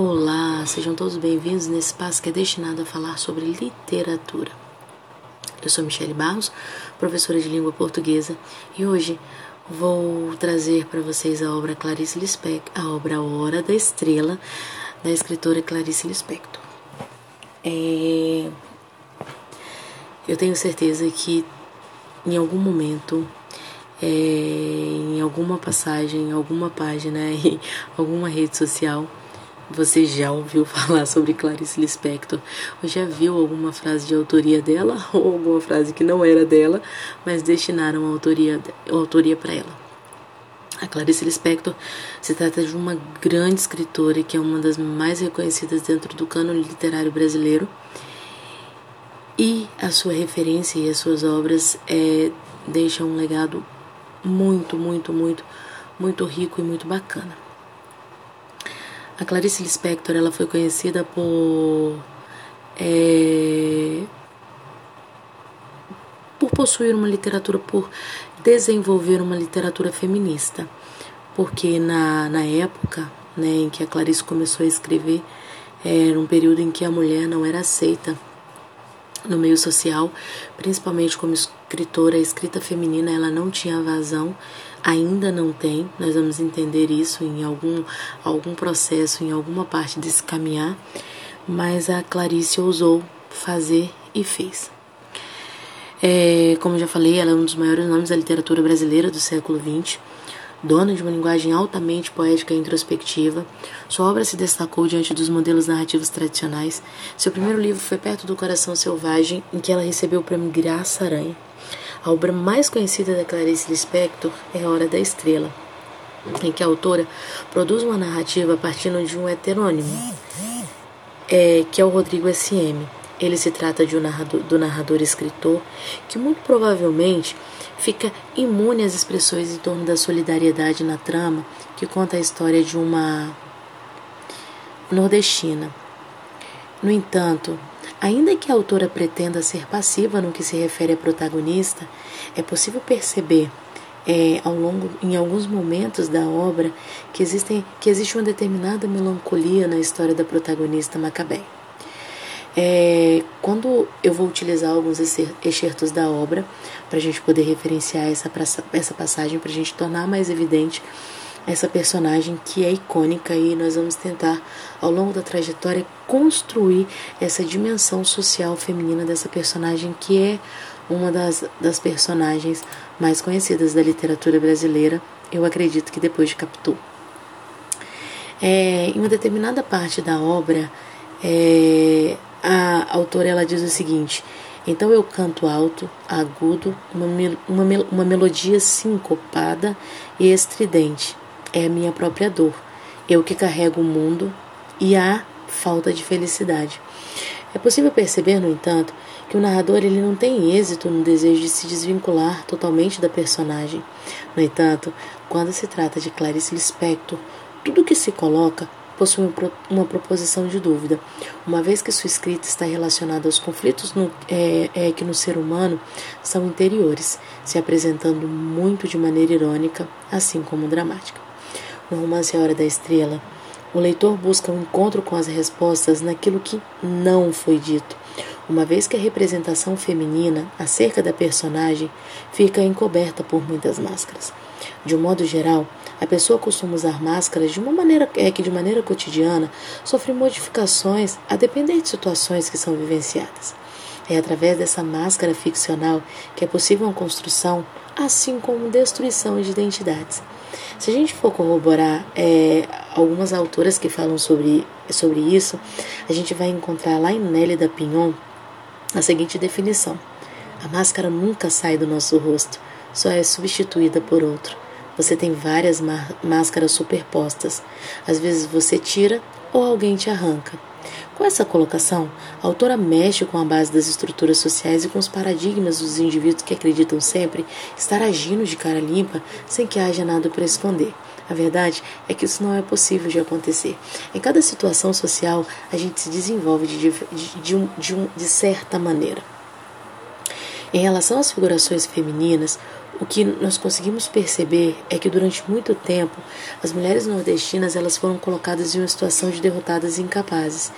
Olá, sejam todos bem-vindos nesse espaço que é destinado a falar sobre literatura. Eu sou Michele Barros, professora de língua portuguesa, e hoje vou trazer para vocês a obra Clarice Lispector, a obra Hora da Estrela, da escritora Clarice Lispector. É... Eu tenho certeza que em algum momento é, em alguma passagem, em alguma página, em alguma rede social, você já ouviu falar sobre Clarice Lispector? Ou já viu alguma frase de autoria dela ou alguma frase que não era dela, mas destinaram a autoria, autoria para ela? A Clarice Lispector se trata de uma grande escritora que é uma das mais reconhecidas dentro do cânone literário brasileiro. E a sua referência e as suas obras é, deixam um legado muito, muito, muito, muito rico e muito bacana. A Clarice Lispector ela foi conhecida por é, por possuir uma literatura, por desenvolver uma literatura feminista, porque na, na época né, em que a Clarice começou a escrever era um período em que a mulher não era aceita no meio social, principalmente como escritora, a escrita feminina ela não tinha vazão ainda não tem, nós vamos entender isso em algum, algum processo, em alguma parte desse caminhar, mas a Clarice ousou fazer e fez. É, como já falei, ela é um dos maiores nomes da literatura brasileira do século XX, dona de uma linguagem altamente poética e introspectiva. Sua obra se destacou diante dos modelos narrativos tradicionais. Seu primeiro livro foi Perto do Coração Selvagem, em que ela recebeu o prêmio Graça Aranha. A obra mais conhecida da Clarice Lispector é A Hora da Estrela, em que a autora produz uma narrativa partindo de um heterônimo, é, que é o Rodrigo S.M. Ele se trata de um narrador, do narrador escritor que muito provavelmente fica imune às expressões em torno da solidariedade na trama, que conta a história de uma nordestina. No entanto, Ainda que a autora pretenda ser passiva no que se refere à protagonista, é possível perceber é, ao longo, em alguns momentos da obra que, existem, que existe uma determinada melancolia na história da protagonista Macabé. É, quando eu vou utilizar alguns excertos da obra para a gente poder referenciar essa, essa passagem, para a gente tornar mais evidente essa personagem que é icônica e nós vamos tentar, ao longo da trajetória, construir essa dimensão social feminina dessa personagem que é uma das, das personagens mais conhecidas da literatura brasileira, eu acredito que depois de Capitu. É, em uma determinada parte da obra, é, a autora ela diz o seguinte: então eu canto alto, agudo, uma, uma, uma melodia sincopada e estridente é a minha própria dor, eu que carrego o mundo e a falta de felicidade. É possível perceber, no entanto, que o narrador ele não tem êxito no desejo de se desvincular totalmente da personagem. No entanto, quando se trata de Clarice Lispector, tudo que se coloca possui uma proposição de dúvida, uma vez que sua escrita está relacionada aos conflitos no, é, é, que no ser humano são interiores, se apresentando muito de maneira irônica, assim como dramática. No romance A Hora da Estrela, o leitor busca um encontro com as respostas naquilo que não foi dito, uma vez que a representação feminina acerca da personagem fica encoberta por muitas máscaras. De um modo geral, a pessoa costuma usar máscaras de uma maneira é que de maneira cotidiana sofre modificações a depender de situações que são vivenciadas. É através dessa máscara ficcional que é possível uma construção, assim como destruição de identidades. Se a gente for corroborar é, algumas autoras que falam sobre, sobre isso, a gente vai encontrar lá em Nelly da Pinhon a seguinte definição: A máscara nunca sai do nosso rosto, só é substituída por outro. Você tem várias máscaras superpostas. Às vezes você tira ou alguém te arranca. Com essa colocação, a autora mexe com a base das estruturas sociais e com os paradigmas dos indivíduos que acreditam sempre estar agindo de cara limpa sem que haja nada para esconder. A verdade é que isso não é possível de acontecer. Em cada situação social, a gente se desenvolve de, de, de, um, de, um, de certa maneira. Em relação às figurações femininas, o que nós conseguimos perceber é que durante muito tempo as mulheres nordestinas elas foram colocadas em uma situação de derrotadas e incapazes.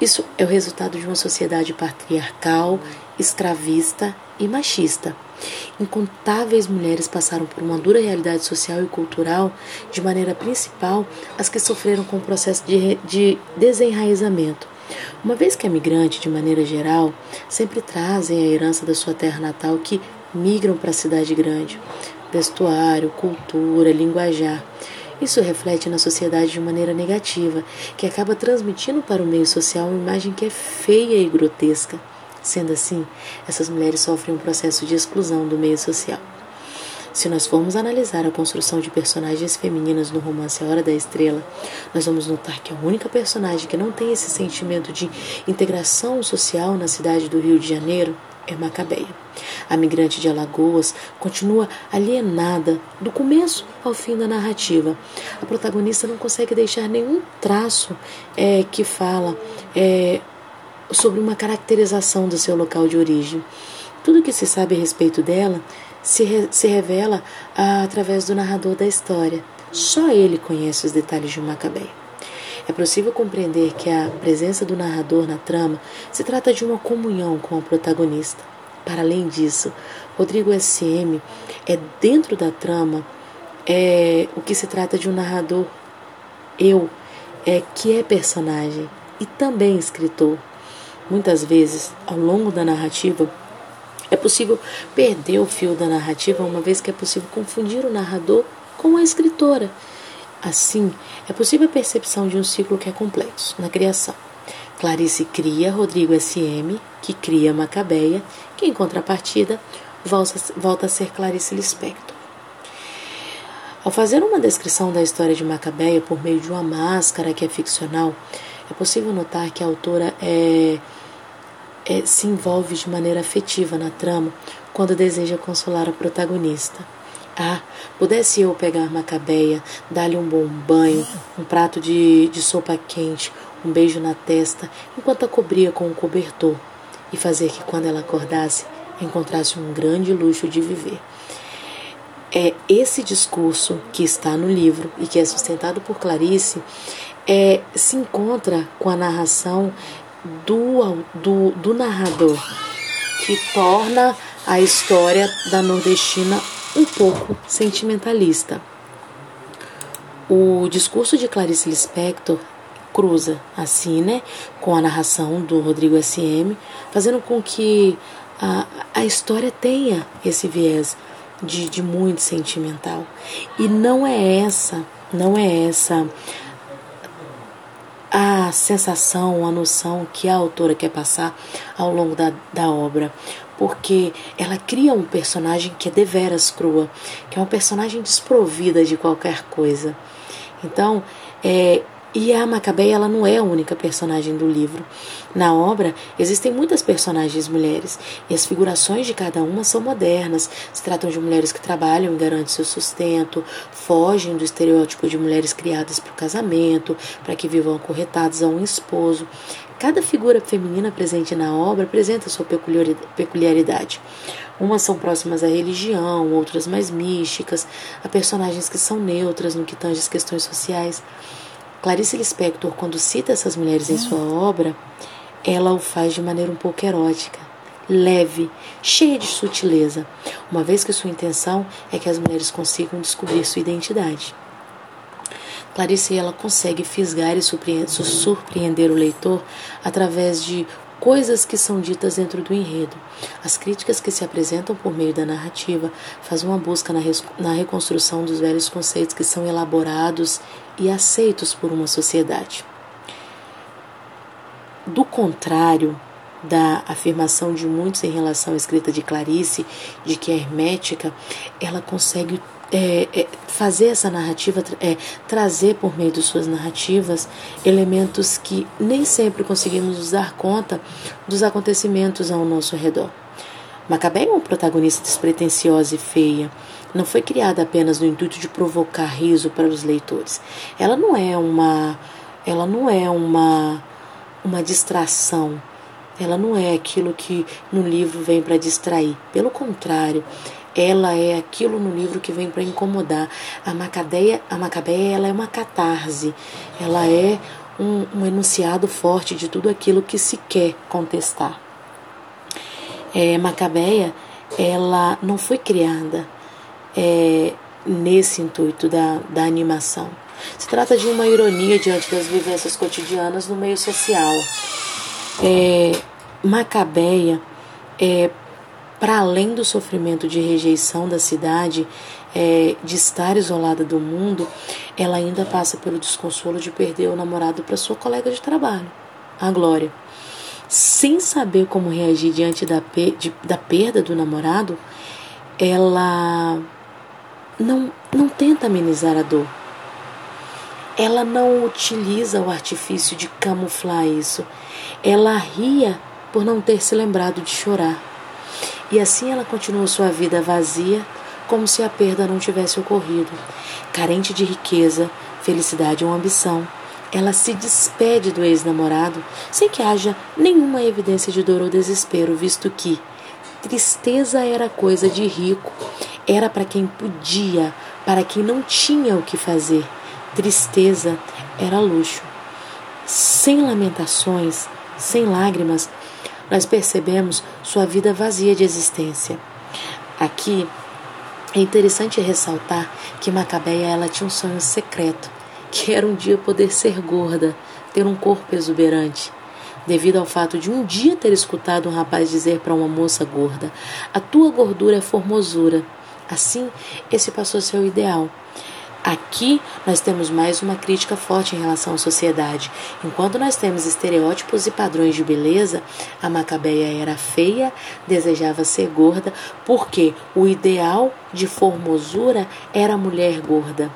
Isso é o resultado de uma sociedade patriarcal, escravista e machista. Incontáveis mulheres passaram por uma dura realidade social e cultural, de maneira principal as que sofreram com o processo de, de desenraizamento. Uma vez que é migrante, de maneira geral, sempre trazem a herança da sua terra natal que migram para a cidade grande. Vestuário, cultura, linguajar. Isso reflete na sociedade de maneira negativa, que acaba transmitindo para o meio social uma imagem que é feia e grotesca. Sendo assim, essas mulheres sofrem um processo de exclusão do meio social. Se nós formos analisar a construção de personagens femininas no romance A Hora da Estrela, nós vamos notar que a única personagem que não tem esse sentimento de integração social na cidade do Rio de Janeiro é Macabeia. A migrante de Alagoas continua alienada do começo ao fim da narrativa. A protagonista não consegue deixar nenhum traço é, que fala é, sobre uma caracterização do seu local de origem. Tudo que se sabe a respeito dela se, re, se revela ah, através do narrador da história. Só ele conhece os detalhes de Macabeia. É possível compreender que a presença do narrador na trama se trata de uma comunhão com o protagonista. Para além disso, Rodrigo SM é dentro da trama é o que se trata de um narrador eu é que é personagem e também escritor. Muitas vezes, ao longo da narrativa, é possível perder o fio da narrativa, uma vez que é possível confundir o narrador com a escritora. Assim, é possível a percepção de um ciclo que é complexo na criação. Clarice cria Rodrigo SM, que cria Macabeia, que em contrapartida volta a ser Clarice Lispector. Ao fazer uma descrição da história de Macabeia por meio de uma máscara que é ficcional, é possível notar que a autora é é, se envolve de maneira afetiva na trama quando deseja consolar a protagonista. Ah, pudesse eu pegar Macabeia, dar-lhe um bom banho, um prato de, de sopa quente, um beijo na testa, enquanto a cobria com um cobertor, e fazer que quando ela acordasse, encontrasse um grande luxo de viver. É esse discurso que está no livro e que é sustentado por Clarice é, se encontra com a narração do, do, do narrador, que torna a história da nordestina um pouco sentimentalista. O discurso de Clarice Lispector cruza assim, né, com a narração do Rodrigo SM, fazendo com que a, a história tenha esse viés de, de muito sentimental. E não é essa, não é essa a sensação, a noção que a autora quer passar ao longo da, da obra. Porque ela cria um personagem que é deveras crua, que é uma personagem desprovida de qualquer coisa. Então, é, e a Macabeia ela não é a única personagem do livro. Na obra existem muitas personagens mulheres e as figurações de cada uma são modernas. Se tratam de mulheres que trabalham e garantem seu sustento, fogem do estereótipo de mulheres criadas para o casamento, para que vivam acorretadas a um esposo. Cada figura feminina presente na obra apresenta sua peculiaridade. Umas são próximas à religião, outras mais místicas, há personagens que são neutras no que tange as questões sociais. Clarice Lispector, quando cita essas mulheres em sua obra, ela o faz de maneira um pouco erótica, leve, cheia de sutileza, uma vez que sua intenção é que as mulheres consigam descobrir sua identidade. Clarice ela consegue fisgar e surpreender o leitor através de coisas que são ditas dentro do enredo. As críticas que se apresentam por meio da narrativa fazem uma busca na, na reconstrução dos velhos conceitos que são elaborados e aceitos por uma sociedade. Do contrário da afirmação de muitos em relação à escrita de Clarice, de que é hermética, ela consegue é, é, fazer essa narrativa, é, trazer por meio de suas narrativas elementos que nem sempre conseguimos dar conta dos acontecimentos ao nosso redor. Macabé é uma protagonista despretensiosa e feia. Não foi criada apenas no intuito de provocar riso para os leitores. Ela não é uma, ela não é uma, uma distração ela não é aquilo que no livro vem para distrair. Pelo contrário, ela é aquilo no livro que vem para incomodar. A Macabeia, a Macabeia ela é uma catarse. Ela é um, um enunciado forte de tudo aquilo que se quer contestar. É, Macabeia, ela não foi criada é, nesse intuito da, da animação. Se trata de uma ironia diante das vivências cotidianas no meio social. É, Macabeia, é, para além do sofrimento de rejeição da cidade, é, de estar isolada do mundo, ela ainda passa pelo desconsolo de perder o namorado para sua colega de trabalho, a Glória. Sem saber como reagir diante da, de, da perda do namorado, ela não, não tenta amenizar a dor. Ela não utiliza o artifício de camuflar isso. Ela ria por não ter se lembrado de chorar. E assim ela continua sua vida vazia, como se a perda não tivesse ocorrido. Carente de riqueza, felicidade ou ambição, ela se despede do ex-namorado sem que haja nenhuma evidência de dor ou desespero, visto que tristeza era coisa de rico, era para quem podia, para quem não tinha o que fazer. Tristeza era luxo. Sem lamentações, sem lágrimas, nós percebemos sua vida vazia de existência. Aqui é interessante ressaltar que Macabeia ela tinha um sonho secreto, que era um dia poder ser gorda, ter um corpo exuberante. Devido ao fato de um dia ter escutado um rapaz dizer para uma moça gorda: A tua gordura é formosura. Assim, esse passou a ser o ideal. Aqui nós temos mais uma crítica forte em relação à sociedade. Enquanto nós temos estereótipos e padrões de beleza, a Macabeia era feia, desejava ser gorda, porque o ideal de formosura era a mulher gorda.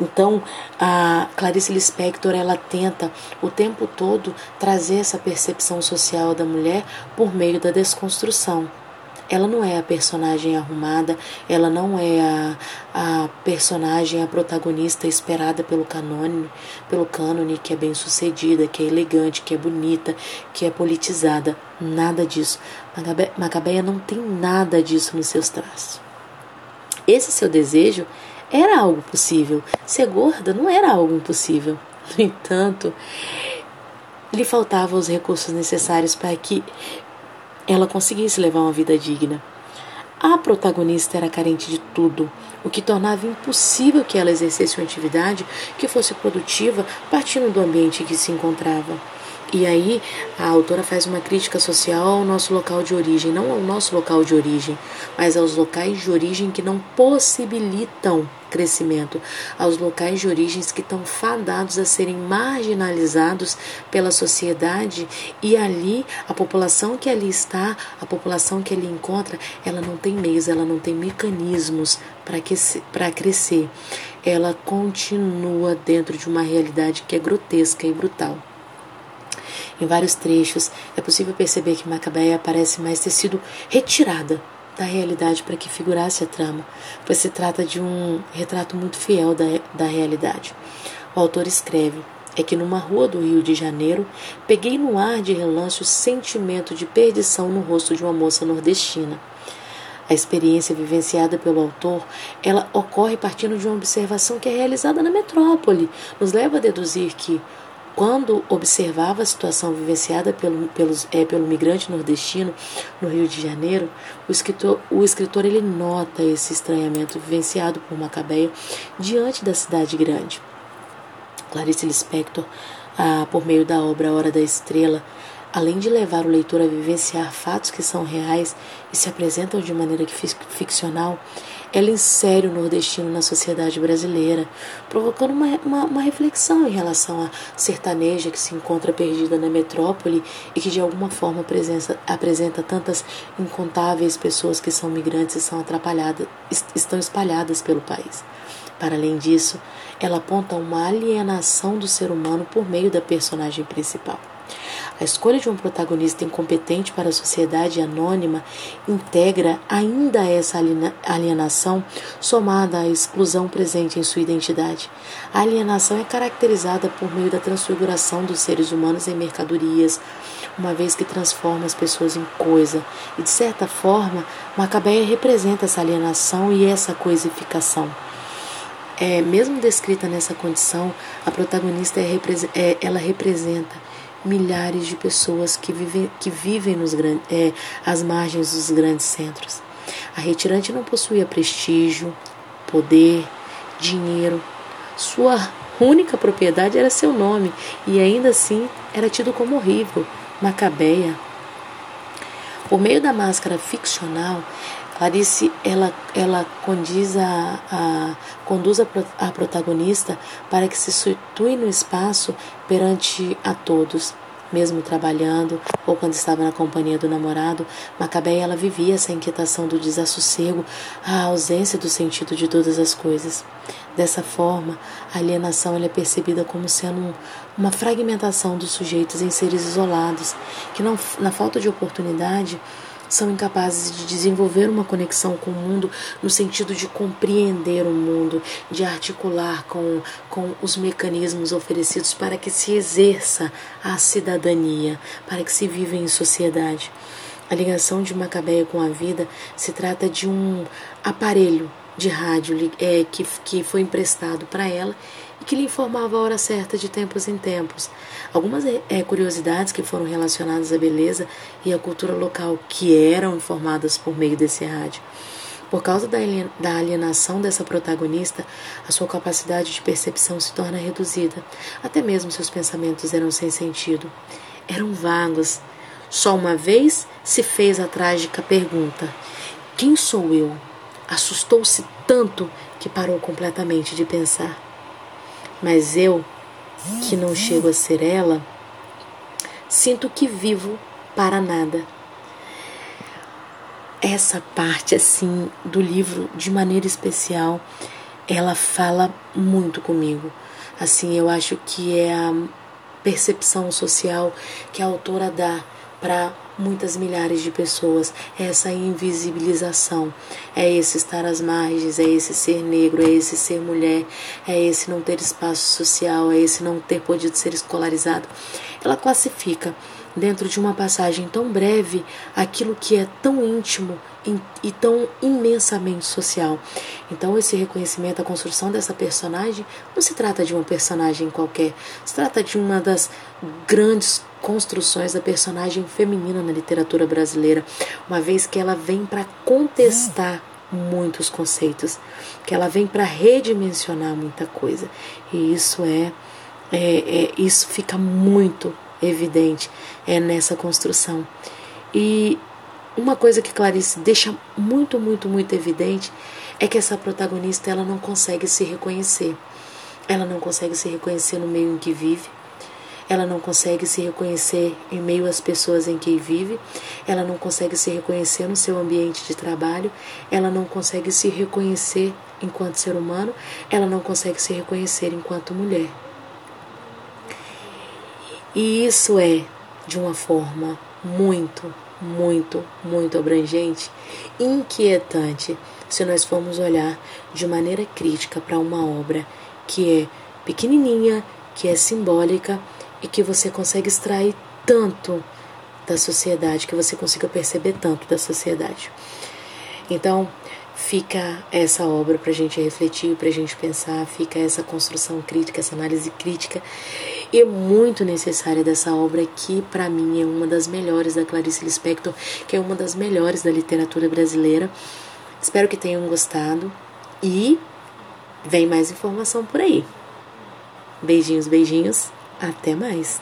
Então, a Clarice Lispector ela tenta o tempo todo trazer essa percepção social da mulher por meio da desconstrução. Ela não é a personagem arrumada, ela não é a, a personagem, a protagonista esperada pelo canone, pelo cânone, que é bem sucedida, que é elegante, que é bonita, que é politizada. Nada disso. Macabe, Macabeia não tem nada disso nos seus traços. Esse seu desejo era algo possível. Ser gorda não era algo impossível. No entanto, lhe faltavam os recursos necessários para que ela conseguisse levar uma vida digna. A protagonista era carente de tudo, o que tornava impossível que ela exercesse uma atividade que fosse produtiva partindo do ambiente em que se encontrava. E aí a autora faz uma crítica social ao nosso local de origem, não ao nosso local de origem, mas aos locais de origem que não possibilitam crescimento, aos locais de origens que estão fadados a serem marginalizados pela sociedade e ali a população que ali está, a população que ali encontra, ela não tem meios, ela não tem mecanismos para crescer. Ela continua dentro de uma realidade que é grotesca e brutal. Em vários trechos, é possível perceber que Macabeia parece mais ter sido retirada da realidade para que figurasse a trama, pois se trata de um retrato muito fiel da, da realidade. O autor escreve: é que numa rua do Rio de Janeiro peguei no ar de relance o sentimento de perdição no rosto de uma moça nordestina. A experiência vivenciada pelo autor, ela ocorre partindo de uma observação que é realizada na metrópole, nos leva a deduzir que quando observava a situação vivenciada pelo, pelos, é, pelo migrante nordestino no Rio de Janeiro, o escritor, o escritor ele nota esse estranhamento vivenciado por Macabeia diante da cidade grande. Clarice Lispector, ah, por meio da obra Hora da Estrela, além de levar o leitor a vivenciar fatos que são reais e se apresentam de maneira ficcional, ela insere o nordestino na sociedade brasileira, provocando uma, uma, uma, reflexão em relação à sertaneja que se encontra perdida na metrópole e que de alguma forma apresenta, apresenta tantas incontáveis pessoas que são migrantes e são atrapalhadas, estão espalhadas pelo país. Para além disso, ela aponta uma alienação do ser humano por meio da personagem principal. A escolha de um protagonista incompetente para a sociedade anônima integra ainda essa alienação somada à exclusão presente em sua identidade. A alienação é caracterizada por meio da transfiguração dos seres humanos em mercadorias, uma vez que transforma as pessoas em coisa, e de certa forma, Macabeia representa essa alienação e essa coisificação. É, mesmo descrita nessa condição, a protagonista é, é, ela representa milhares de pessoas que vivem, que vivem nos é, às margens dos grandes centros. A retirante não possuía prestígio, poder, dinheiro. Sua única propriedade era seu nome e ainda assim era tido como horrível, macabeia. Por meio da máscara ficcional, Clarice ela, ela condiz a, a, conduz a, a protagonista para que se situe no espaço perante a todos. Mesmo trabalhando ou quando estava na companhia do namorado, Macabeia ela vivia essa inquietação do desassossego, a ausência do sentido de todas as coisas. Dessa forma, a alienação é percebida como sendo uma fragmentação dos sujeitos em seres isolados, que não, na falta de oportunidade são incapazes de desenvolver uma conexão com o mundo no sentido de compreender o mundo, de articular com, com os mecanismos oferecidos para que se exerça a cidadania, para que se viva em sociedade. A ligação de Macabeia com a vida se trata de um aparelho de rádio é, que, que foi emprestado para ela e que lhe informava a hora certa de tempos em tempos. Algumas é, curiosidades que foram relacionadas à beleza e à cultura local que eram informadas por meio desse rádio. Por causa da alienação dessa protagonista, a sua capacidade de percepção se torna reduzida. Até mesmo seus pensamentos eram sem sentido. Eram vagos. Só uma vez se fez a trágica pergunta: Quem sou eu? Assustou-se tanto que parou completamente de pensar. Mas eu, que não chego a ser ela, sinto que vivo para nada. Essa parte assim do livro, de maneira especial, ela fala muito comigo. Assim, eu acho que é a percepção social que a autora dá para muitas milhares de pessoas. É essa invisibilização, é esse estar às margens, é esse ser negro, é esse ser mulher, é esse não ter espaço social, é esse não ter podido ser escolarizado. Ela classifica dentro de uma passagem tão breve aquilo que é tão íntimo e tão imensamente social. Então, esse reconhecimento, a construção dessa personagem, não se trata de uma personagem qualquer, se trata de uma das grandes construções da personagem feminina na literatura brasileira, uma vez que ela vem para contestar muitos conceitos, que ela vem para redimensionar muita coisa. E isso é, é, é isso fica muito evidente é nessa construção. E uma coisa que Clarice deixa muito, muito, muito evidente é que essa protagonista ela não consegue se reconhecer. Ela não consegue se reconhecer no meio em que vive. Ela não consegue se reconhecer em meio às pessoas em que vive. Ela não consegue se reconhecer no seu ambiente de trabalho. Ela não consegue se reconhecer enquanto ser humano. Ela não consegue se reconhecer enquanto mulher. E isso é de uma forma muito, muito, muito abrangente, inquietante, se nós formos olhar de maneira crítica para uma obra que é pequenininha, que é simbólica e que você consegue extrair tanto da sociedade, que você consiga perceber tanto da sociedade. Então, fica essa obra para a gente refletir, para a gente pensar, fica essa construção crítica, essa análise crítica e muito necessária dessa obra que para mim é uma das melhores da Clarice Lispector, que é uma das melhores da literatura brasileira. Espero que tenham gostado e vem mais informação por aí. Beijinhos, beijinhos, até mais.